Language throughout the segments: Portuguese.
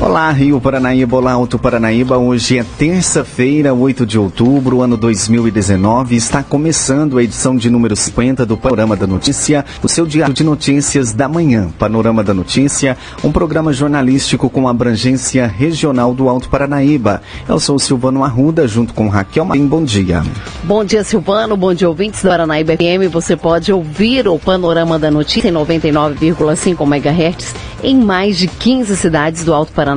Olá, Rio Paranaíba, olá, Alto Paranaíba. Hoje é terça-feira, 8 de outubro, ano 2019. Está começando a edição de número 50 do Panorama da Notícia, o seu diário de notícias da manhã. Panorama da Notícia, um programa jornalístico com abrangência regional do Alto Paranaíba. Eu sou Silvano Arruda, junto com Raquel Marim. Bom dia. Bom dia, Silvano. Bom dia, ouvintes da Paranaíba FM. Você pode ouvir o Panorama da Notícia em 99,5 MHz em mais de 15 cidades do Alto Paranaíba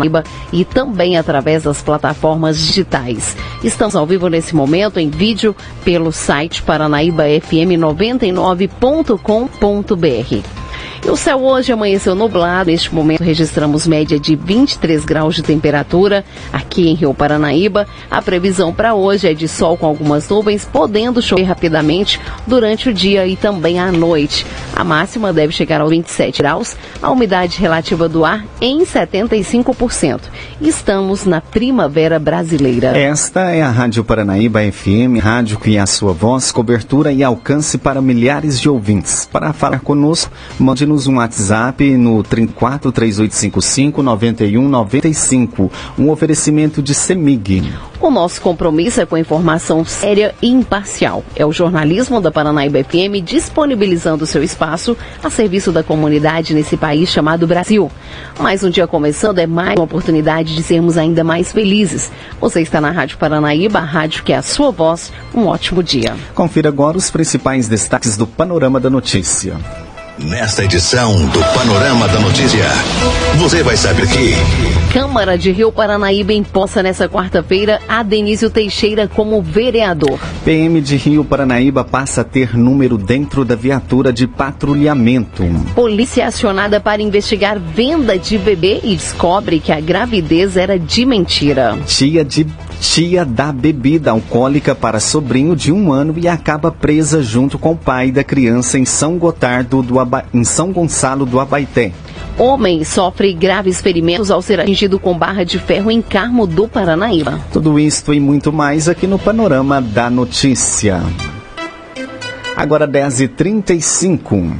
e também através das plataformas digitais. Estamos ao vivo nesse momento em vídeo pelo site paranaíbafm99.com.br. E o céu hoje amanheceu nublado. Neste momento registramos média de 23 graus de temperatura aqui em Rio Paranaíba. A previsão para hoje é de sol com algumas nuvens, podendo chover rapidamente durante o dia e também à noite. A máxima deve chegar aos 27 graus, a umidade relativa do ar em 75%. Estamos na primavera brasileira. Esta é a Rádio Paranaíba FM, rádio que a sua voz, cobertura e alcance para milhares de ouvintes. Para falar conosco, mande nos um WhatsApp no 34 3855 9195. Um oferecimento de Semig. O nosso compromisso é com informação séria e imparcial. É o jornalismo da Paranaíba FM disponibilizando seu espaço a serviço da comunidade nesse país chamado Brasil. Mais um dia começando é mais uma oportunidade de sermos ainda mais felizes. Você está na Rádio Paranaíba, a rádio que é a sua voz. Um ótimo dia. Confira agora os principais destaques do Panorama da Notícia. Nesta edição do Panorama da Notícia, você vai saber que. Câmara de Rio Paranaíba imposta nessa quarta-feira a Denísio Teixeira como vereador. PM de Rio Paranaíba passa a ter número dentro da viatura de patrulhamento. Polícia acionada para investigar venda de bebê e descobre que a gravidez era de mentira. Tia de tia dá bebida alcoólica para sobrinho de um ano e acaba presa junto com o pai da criança em São Gotardo do Aba... em São Gonçalo do Abaité. Homem sofre graves ferimentos ao ser atingido com barra de ferro em Carmo do Paranaíba. Tudo isto e muito mais aqui no Panorama da Notícia. Agora 10h35.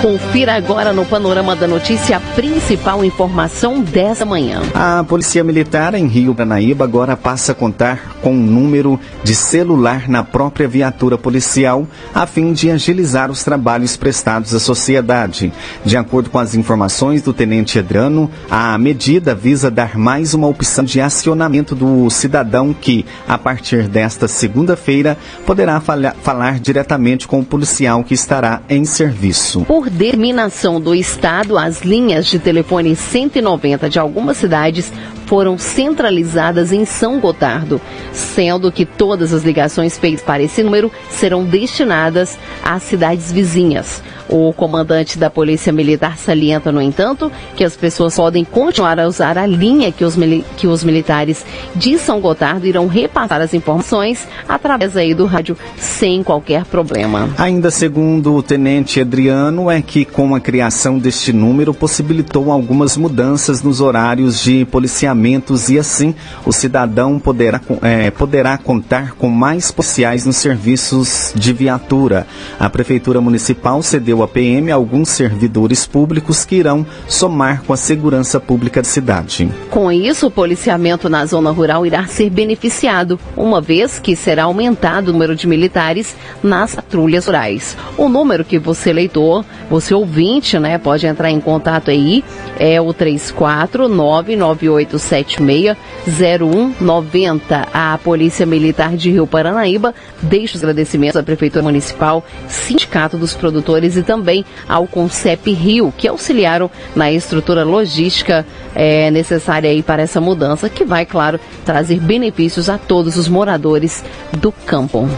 Confira agora no Panorama da Notícia a principal informação dessa manhã. A Polícia Militar em Rio Paranaíba agora passa a contar com um número de celular na própria viatura policial, a fim de agilizar os trabalhos prestados à sociedade. De acordo com as informações do Tenente Edrano, a medida visa dar mais uma opção de acionamento do cidadão que, a partir desta segunda-feira, poderá falar diretamente com o policial que estará em serviço. Por determinação do Estado, as linhas de telefone 190 de algumas cidades foram centralizadas em São Gotardo, sendo que todas as ligações feitas para esse número serão destinadas às cidades vizinhas. O comandante da Polícia Militar salienta, no entanto, que as pessoas podem continuar a usar a linha que os, que os militares de São Gotardo irão repassar as informações através aí do rádio sem qualquer problema. Ainda segundo o tenente Adriano, é que com a criação deste número possibilitou algumas mudanças nos horários de policiamentos e assim o cidadão poderá, é, poderá contar com mais policiais nos serviços de viatura. A Prefeitura Municipal cedeu à PM alguns servidores públicos que irão somar com a segurança pública da cidade. Com isso, o policiamento na zona rural irá ser beneficiado, uma vez que será aumentado o número de militares nas patrulhas rurais. O número que você leitor, você ouvinte, né, pode entrar em contato aí, é o 34998760190. A Polícia Militar de Rio Paranaíba deixa os agradecimentos à Prefeitura Municipal, Sindicato dos Produtores e e também ao Concep Rio, que auxiliaram na estrutura logística é, necessária aí para essa mudança, que vai, claro, trazer benefícios a todos os moradores do campo.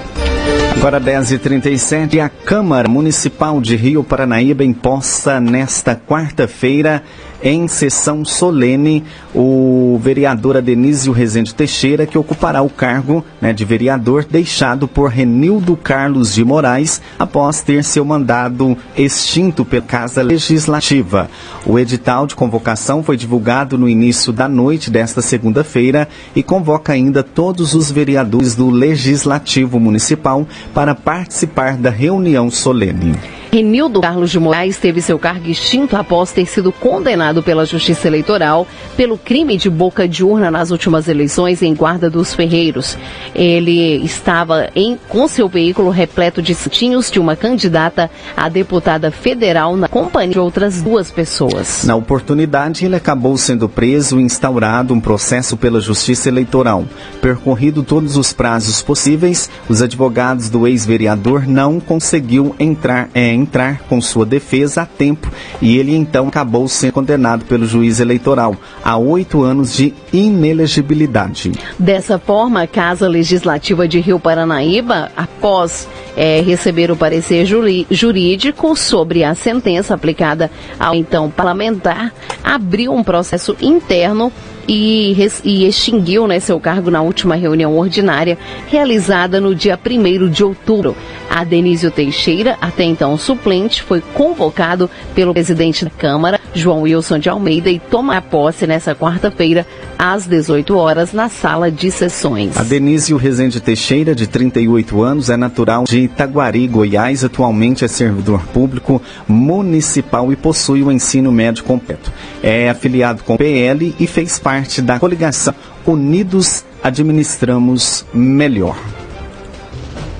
Agora 10h37, a Câmara Municipal de Rio Paranaíba imposta nesta quarta-feira, em sessão solene, o vereador Adenísio Rezende Teixeira, que ocupará o cargo né, de vereador deixado por Renildo Carlos de Moraes após ter seu mandado extinto pela Casa Legislativa. O edital de convocação foi divulgado no início da noite desta segunda-feira e convoca ainda todos os vereadores do Legislativo Municipal para participar da reunião solene. Renildo Carlos de Moraes teve seu cargo extinto após ter sido condenado pela Justiça Eleitoral pelo crime de boca de urna nas últimas eleições em Guarda dos Ferreiros. Ele estava em, com seu veículo repleto de cintinhos de uma candidata a deputada federal na companhia de outras duas pessoas. Na oportunidade, ele acabou sendo preso e instaurado um processo pela Justiça Eleitoral. Percorrido todos os prazos possíveis, os advogados do ex-vereador não conseguiu entrar em entrar com sua defesa a tempo e ele então acabou sendo condenado pelo juiz eleitoral a oito anos de inelegibilidade. Dessa forma, a Casa Legislativa de Rio Paranaíba, após é, receber o parecer jurídico sobre a sentença aplicada ao então parlamentar, abriu um processo interno e, e extinguiu né, seu cargo na última reunião ordinária realizada no dia 1 de outubro. A Denísio Teixeira, até então suplente, foi convocado pelo presidente da Câmara, João Wilson de Almeida, e toma posse nessa quarta-feira, às 18 horas, na sala de sessões. A Denísio Rezende Teixeira, de 38 anos, é natural de Itaguari, Goiás, atualmente é servidor público municipal e possui o ensino médio completo. É afiliado com PL e fez parte parte da coligação Unidos Administramos Melhor.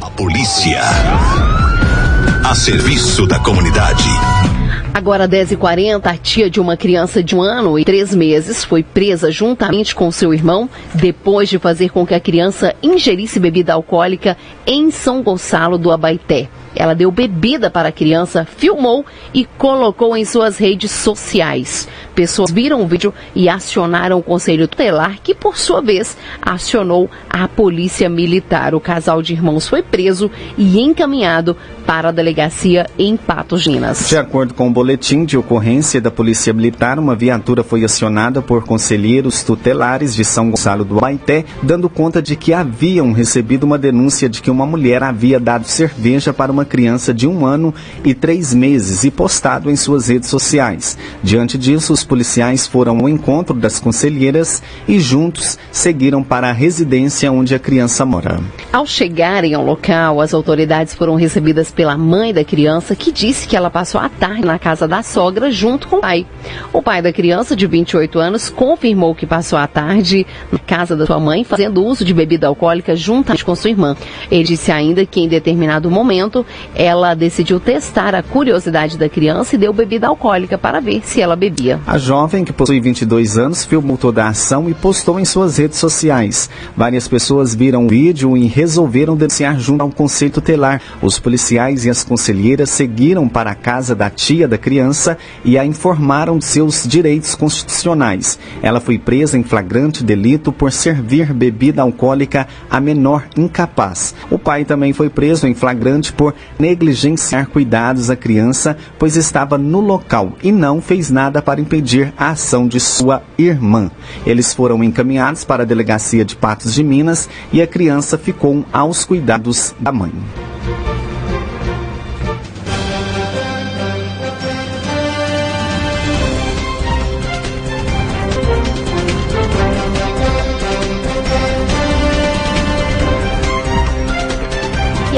A polícia. A serviço da comunidade. Agora, 10h40, a tia de uma criança de um ano e três meses foi presa juntamente com seu irmão depois de fazer com que a criança ingerisse bebida alcoólica em São Gonçalo do Abaité. Ela deu bebida para a criança, filmou e colocou em suas redes sociais. Pessoas viram o vídeo e acionaram o Conselho Tutelar, que por sua vez acionou a Polícia Militar. O casal de irmãos foi preso e encaminhado para a delegacia em Patos Minas. De acordo com o boletim de ocorrência da Polícia Militar, uma viatura foi acionada por conselheiros tutelares de São Gonçalo do Baité, dando conta de que haviam recebido uma denúncia de que uma mulher havia dado cerveja para uma criança de um ano e três meses e postado em suas redes sociais. Diante disso, os policiais foram ao encontro das conselheiras e juntos seguiram para a residência onde a criança mora. Ao chegarem ao local, as autoridades foram recebidas pela mãe da criança, que disse que ela passou a tarde na casa da sogra junto com o pai. O pai da criança, de 28 anos, confirmou que passou a tarde na casa da sua mãe, fazendo uso de bebida alcoólica juntamente com sua irmã. Ele disse ainda que em determinado momento ela decidiu testar a curiosidade da criança e deu bebida alcoólica para ver se ela bebia. A jovem, que possui 22 anos, filmou toda a ação e postou em suas redes sociais. Várias pessoas viram o vídeo e resolveram denunciar junto ao Conselho Tutelar. Os policiais e as conselheiras seguiram para a casa da tia da criança e a informaram de seus direitos constitucionais. Ela foi presa em flagrante delito por servir bebida alcoólica a menor incapaz. O pai também foi preso em flagrante por negligenciar cuidados à criança, pois estava no local e não fez nada para impedir a ação de sua irmã. Eles foram encaminhados para a delegacia de Patos de Minas e a criança ficou aos cuidados da mãe.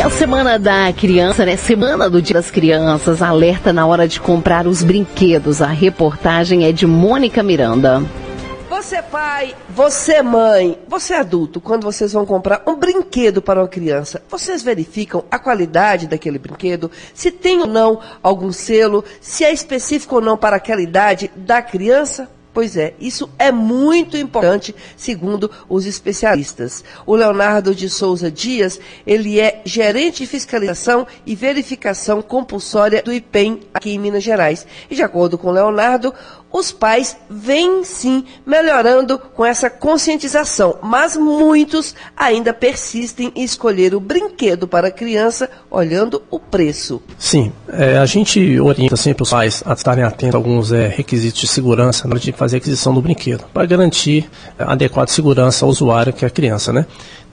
A Semana da Criança, né? Semana do Dia das Crianças, alerta na hora de comprar os brinquedos. A reportagem é de Mônica Miranda. Você pai, você mãe, você adulto, quando vocês vão comprar um brinquedo para uma criança, vocês verificam a qualidade daquele brinquedo, se tem ou não algum selo, se é específico ou não para aquela idade da criança? Pois é, isso é muito importante, segundo os especialistas. O Leonardo de Souza Dias, ele é gerente de fiscalização e verificação compulsória do IPEM aqui em Minas Gerais. E de acordo com o Leonardo, os pais vêm sim melhorando com essa conscientização, mas muitos ainda persistem em escolher o brinquedo para a criança olhando o preço. Sim, é, a gente orienta sempre os pais a estarem atentos a alguns é, requisitos de segurança na hora de fazer a aquisição do brinquedo, para garantir a adequada segurança ao usuário, que é a criança, né?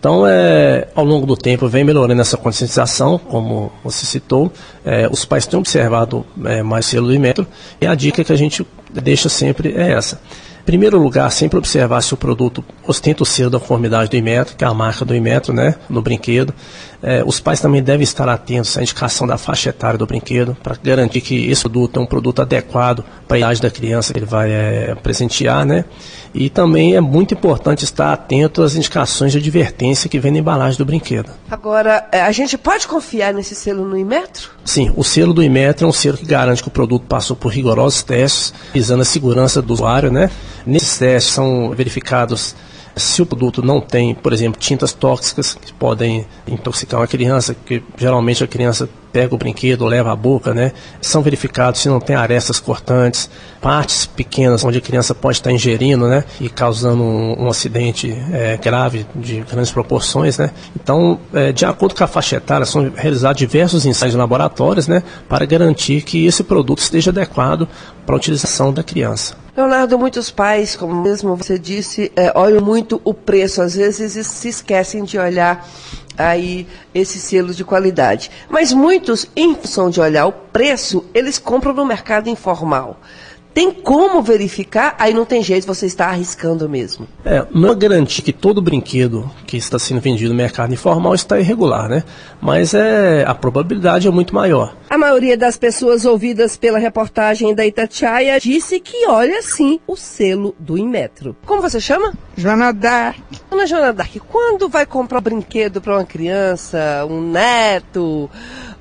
Então, é, ao longo do tempo, vem melhorando essa conscientização, como você citou. É, os pais têm observado é, mais selo do metro e a dica que a gente deixa sempre é essa. Em primeiro lugar, sempre observar se o produto ostenta o selo da conformidade do Imetro, que é a marca do Imetro, né, no brinquedo. É, os pais também devem estar atentos à indicação da faixa etária do brinquedo, para garantir que esse produto é um produto adequado para a idade da criança que ele vai é, presentear, né? E também é muito importante estar atento às indicações de advertência que vem na embalagem do brinquedo. Agora, é, a gente pode confiar nesse selo no Imetro? Sim, o selo do Imetro é um selo que garante que o produto passou por rigorosos testes, visando a segurança do usuário, né? Nesses testes são verificados se o produto não tem, por exemplo, tintas tóxicas que podem intoxicar uma criança, que geralmente a criança pega o brinquedo, leva à boca, né? São verificados se não tem arestas cortantes, partes pequenas onde a criança pode estar ingerindo, né? E causando um, um acidente é, grave de grandes proporções, né? Então, é, de acordo com a faixa etária, são realizados diversos ensaios em laboratórios, né? Para garantir que esse produto esteja adequado para a utilização da criança. Leonardo, muitos pais, como mesmo você disse, é, olham muito o preço, às vezes se esquecem de olhar aí esse selo de qualidade. Mas muitos, em função de olhar o preço, eles compram no mercado informal. Tem como verificar? Aí não tem jeito, você está arriscando mesmo. É, não é garantir que todo brinquedo que está sendo vendido no mercado informal está irregular, né? Mas é, a probabilidade é muito maior. A maioria das pessoas ouvidas pela reportagem da Itatiaia disse que olha sim o selo do Inmetro. Como você chama? Joana Dark. Dona Joana Dark, quando vai comprar um brinquedo para uma criança, um neto,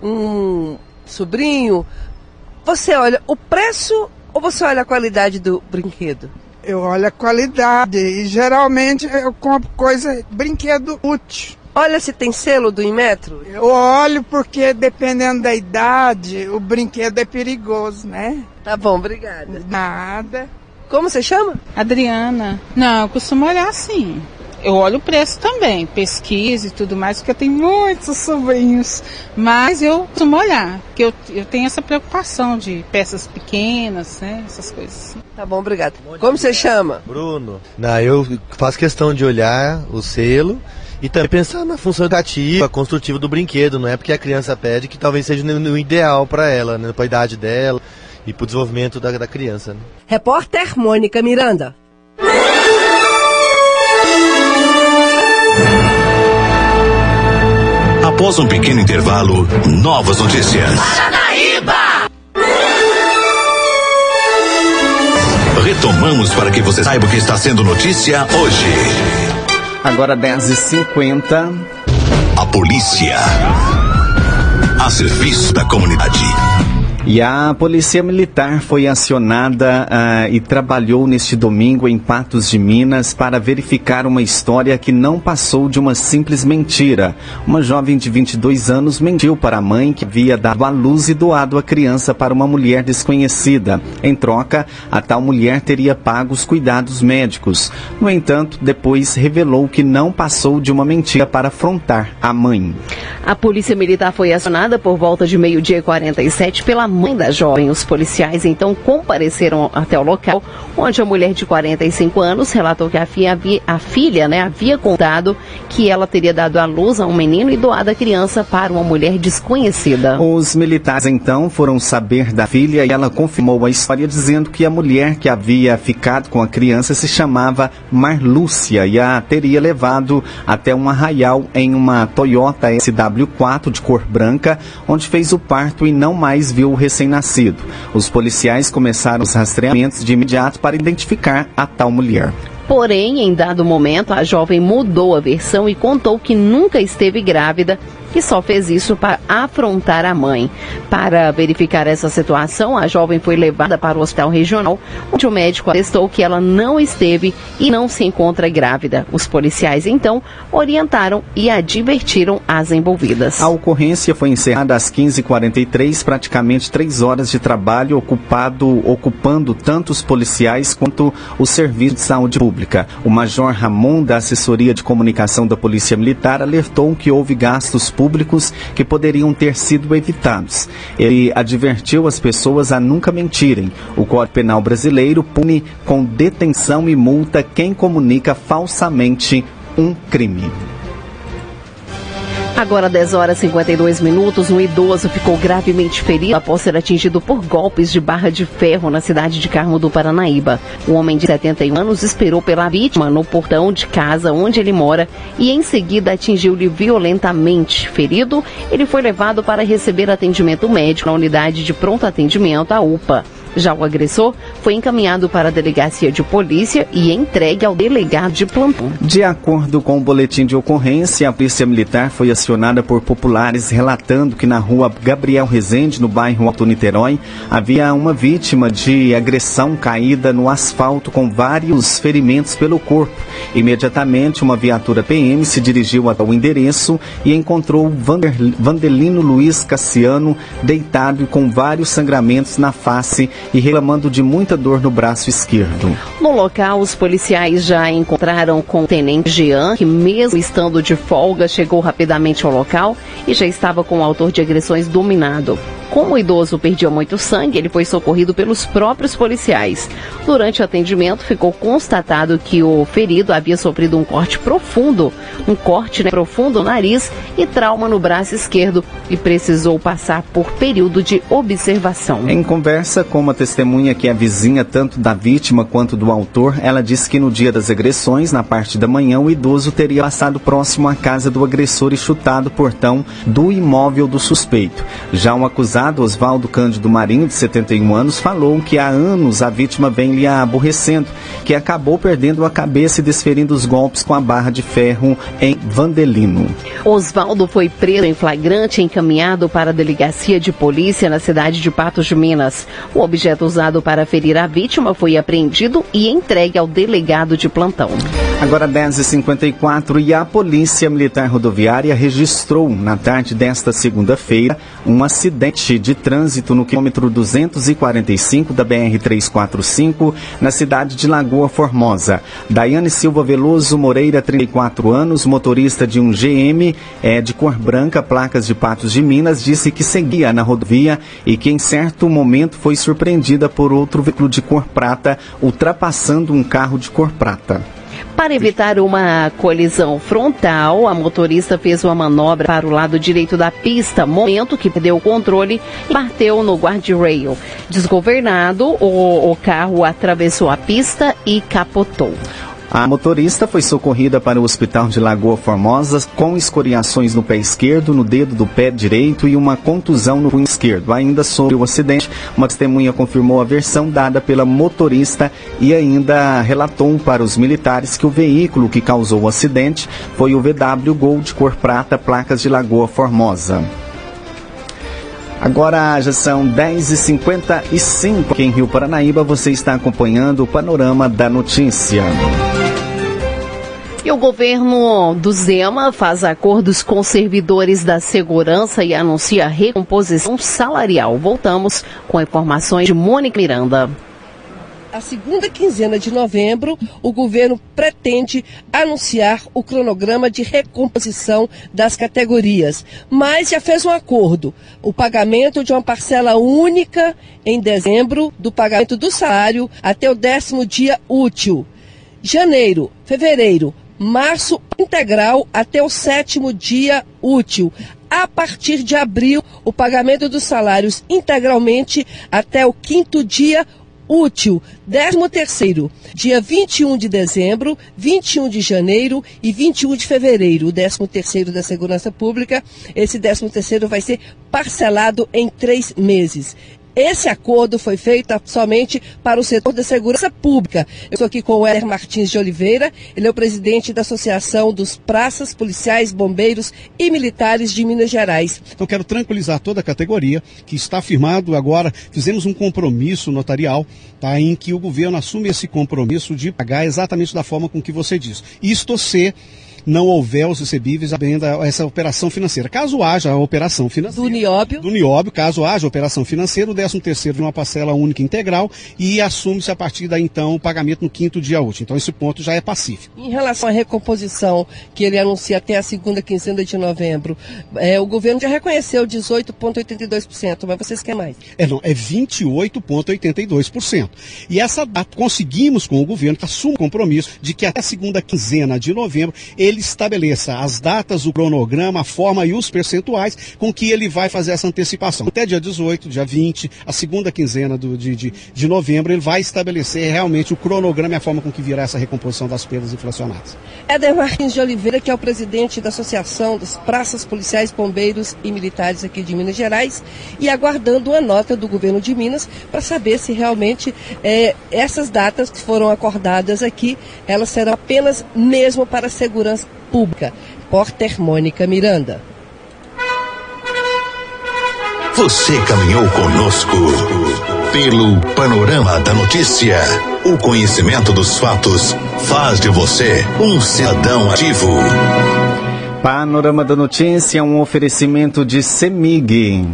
um sobrinho, você olha o preço ou você olha a qualidade do brinquedo? Eu olho a qualidade e geralmente eu compro coisa, brinquedo útil. Olha se tem selo do Inmetro. Eu olho porque dependendo da idade, o brinquedo é perigoso, né? Tá bom, obrigada. Nada. Como você chama? Adriana. Não, eu costumo olhar assim eu olho o preço também, pesquisa e tudo mais, porque eu tenho muitos sobrinhos. Mas eu costumo olhar, porque eu, eu tenho essa preocupação de peças pequenas, né? Essas coisas. Tá bom, obrigado. Como você chama? Bruno. Não, eu faço questão de olhar o selo e também pensar na função educativa, construtiva do brinquedo, não é porque a criança pede que talvez seja o ideal para ela, né, para a idade dela e para o desenvolvimento da, da criança. Né? Repórter Mônica Miranda. Após um pequeno intervalo, novas notícias. Paranaíba! Retomamos para que você saiba o que está sendo notícia hoje. Agora 10h50. A polícia. A serviço da comunidade. E a Polícia Militar foi acionada uh, e trabalhou neste domingo em Patos de Minas para verificar uma história que não passou de uma simples mentira. Uma jovem de 22 anos mentiu para a mãe que havia dado à luz e doado a criança para uma mulher desconhecida. Em troca, a tal mulher teria pago os cuidados médicos. No entanto, depois revelou que não passou de uma mentira para afrontar a mãe. A Polícia Militar foi acionada por volta de meio-dia e 47 pela mãe da jovem. Os policiais então compareceram até o local, onde a mulher de 45 anos relatou que a filha, havia, a filha né, havia contado que ela teria dado à luz a um menino e doado a criança para uma mulher desconhecida. Os militares então foram saber da filha e ela confirmou a história dizendo que a mulher que havia ficado com a criança se chamava Marlúcia e a teria levado até um arraial em uma Toyota SW4 de cor branca, onde fez o parto e não mais viu o recém-nascido. Os policiais começaram os rastreamentos de imediato para identificar a tal mulher. Porém, em dado momento, a jovem mudou a versão e contou que nunca esteve grávida que só fez isso para afrontar a mãe. Para verificar essa situação, a jovem foi levada para o hospital regional, onde o médico atestou que ela não esteve e não se encontra grávida. Os policiais então orientaram e advertiram as envolvidas. A ocorrência foi encerrada às 15h43, praticamente três horas de trabalho ocupado, ocupando tanto os policiais quanto o serviço de saúde pública. O major Ramon, da assessoria de comunicação da Polícia Militar, alertou que houve gastos públicos que poderiam ter sido evitados. Ele advertiu as pessoas a nunca mentirem. O Código Penal brasileiro pune com detenção e multa quem comunica falsamente um crime. Agora 10 horas e 52 minutos, um idoso ficou gravemente ferido após ser atingido por golpes de barra de ferro na cidade de Carmo do Paranaíba. O homem de 71 anos esperou pela vítima no portão de casa onde ele mora e em seguida atingiu-lhe violentamente. Ferido, ele foi levado para receber atendimento médico na unidade de pronto atendimento, a UPA. Já o agressor foi encaminhado para a delegacia de polícia e entregue ao delegado de plantão. De acordo com o boletim de ocorrência, a Polícia Militar foi acionada por populares relatando que na rua Gabriel Rezende, no bairro Alto Niterói, havia uma vítima de agressão caída no asfalto com vários ferimentos pelo corpo. Imediatamente, uma viatura PM se dirigiu até o endereço e encontrou Vander, Vandelino Luiz Cassiano deitado e com vários sangramentos na face e reclamando de muita dor no braço esquerdo. No local, os policiais já encontraram com o tenente Jean, que mesmo estando de folga, chegou rapidamente ao local e já estava com o autor de agressões dominado. Como o idoso perdia muito sangue, ele foi socorrido pelos próprios policiais. Durante o atendimento, ficou constatado que o ferido havia sofrido um corte profundo, um corte né, profundo no nariz e trauma no braço esquerdo e precisou passar por período de observação. Em conversa com uma testemunha que é vizinha tanto da vítima quanto do autor, ela disse que no dia das agressões, na parte da manhã, o idoso teria passado próximo à casa do agressor e chutado o portão do imóvel do suspeito. Já um acusado Oswaldo Cândido Marinho, de 71 anos, falou que há anos a vítima vem lhe aborrecendo, que acabou perdendo a cabeça e desferindo os golpes com a barra de ferro em Vandelino. Oswaldo foi preso em flagrante e encaminhado para a delegacia de polícia na cidade de Patos de Minas. O objeto usado para ferir a vítima foi apreendido e entregue ao delegado de plantão. Agora 10h54 e a Polícia Militar Rodoviária registrou na tarde desta segunda-feira um acidente de trânsito no quilômetro 245 da BR-345 na cidade de Lagoa Formosa. Daiane Silva Veloso Moreira, 34 anos, motorista de um GM é, de cor branca, placas de Patos de Minas, disse que seguia na rodovia e que em certo momento foi surpreendida por outro veículo de cor prata ultrapassando um carro de cor prata. Para evitar uma colisão frontal, a motorista fez uma manobra para o lado direito da pista, momento que perdeu o controle e bateu no guardrail. Desgovernado, o, o carro atravessou a pista e capotou. A motorista foi socorrida para o hospital de Lagoa Formosa com escoriações no pé esquerdo, no dedo do pé direito e uma contusão no punho esquerdo. Ainda sobre o acidente, uma testemunha confirmou a versão dada pela motorista e ainda relatou para os militares que o veículo que causou o acidente foi o VW Gol de cor prata, placas de Lagoa Formosa. Agora já são 10h55 aqui em Rio Paranaíba. Você está acompanhando o panorama da notícia. E o governo do Zema faz acordos com servidores da segurança e anuncia recomposição salarial. Voltamos com informações de Mônica Miranda a segunda quinzena de novembro, o governo pretende anunciar o cronograma de recomposição das categorias, mas já fez um acordo: o pagamento de uma parcela única em dezembro do pagamento do salário até o décimo dia útil. Janeiro, fevereiro, março integral até o sétimo dia útil. A partir de abril, o pagamento dos salários integralmente até o quinto dia útil útil, 13 terceiro, dia 21 de dezembro, 21 de janeiro e 21 de fevereiro, o 13 terceiro da Segurança Pública. Esse 13 terceiro vai ser parcelado em três meses. Esse acordo foi feito somente para o setor da segurança pública. Eu estou aqui com o Éder Martins de Oliveira, ele é o presidente da Associação dos Praças, Policiais, Bombeiros e Militares de Minas Gerais. Então quero tranquilizar toda a categoria que está firmado agora, fizemos um compromisso notarial, tá, em que o governo assume esse compromisso de pagar exatamente da forma com que você diz. Isto se não houver os recebíveis abrindo essa operação financeira. Caso haja a operação financeira. Do Nióbio. Do Nióbio, caso haja a operação financeira, o 13 terceiro de uma parcela única integral e assume-se a partir daí então o pagamento no quinto dia útil. Então esse ponto já é pacífico. Em relação à recomposição que ele anuncia até a segunda quinzena de novembro, é, o governo já reconheceu 18,82%, mas vocês querem mais? É, não, é 28,82%. E essa data conseguimos com o governo que assume o compromisso de que até a segunda quinzena de novembro ele ele estabeleça as datas, o cronograma, a forma e os percentuais com que ele vai fazer essa antecipação. Até dia 18, dia 20, a segunda quinzena do, de, de, de novembro, ele vai estabelecer realmente o cronograma e a forma com que virá essa recomposição das perdas inflacionadas. Éder Martins de Oliveira, que é o presidente da Associação dos Praças Policiais, Bombeiros e Militares aqui de Minas Gerais, e aguardando uma nota do governo de Minas para saber se realmente é, essas datas que foram acordadas aqui, elas serão apenas mesmo para a segurança Pública. Porter Mônica Miranda. Você caminhou conosco pelo panorama da notícia. O conhecimento dos fatos faz de você um cidadão ativo. Panorama da Notícia, um oferecimento de Semig.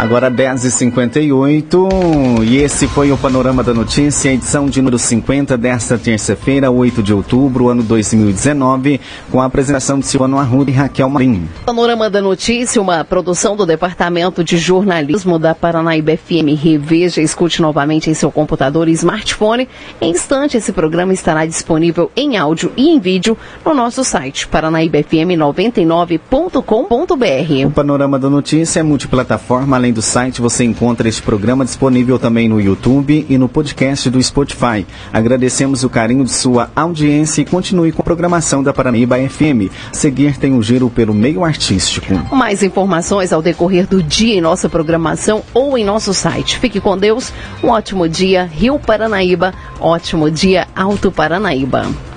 Agora 10h58 e esse foi o Panorama da Notícia, edição de número 50 desta terça-feira, 8 de outubro, ano 2019, com a apresentação de Silvano Arruda e Raquel Marim. Panorama da Notícia, uma produção do Departamento de Jornalismo da Paranaíba FM. Reveja, escute novamente em seu computador e smartphone. Em instante, esse programa estará disponível em áudio e em vídeo no nosso site paranaíbafm99.com.br. O Panorama da Notícia é multiplataforma, além Além do site, você encontra este programa disponível também no YouTube e no podcast do Spotify. Agradecemos o carinho de sua audiência e continue com a programação da Paranaíba FM. Seguir tem um giro pelo meio artístico. Mais informações ao decorrer do dia em nossa programação ou em nosso site. Fique com Deus. Um ótimo dia, Rio Paranaíba. Ótimo dia, Alto Paranaíba.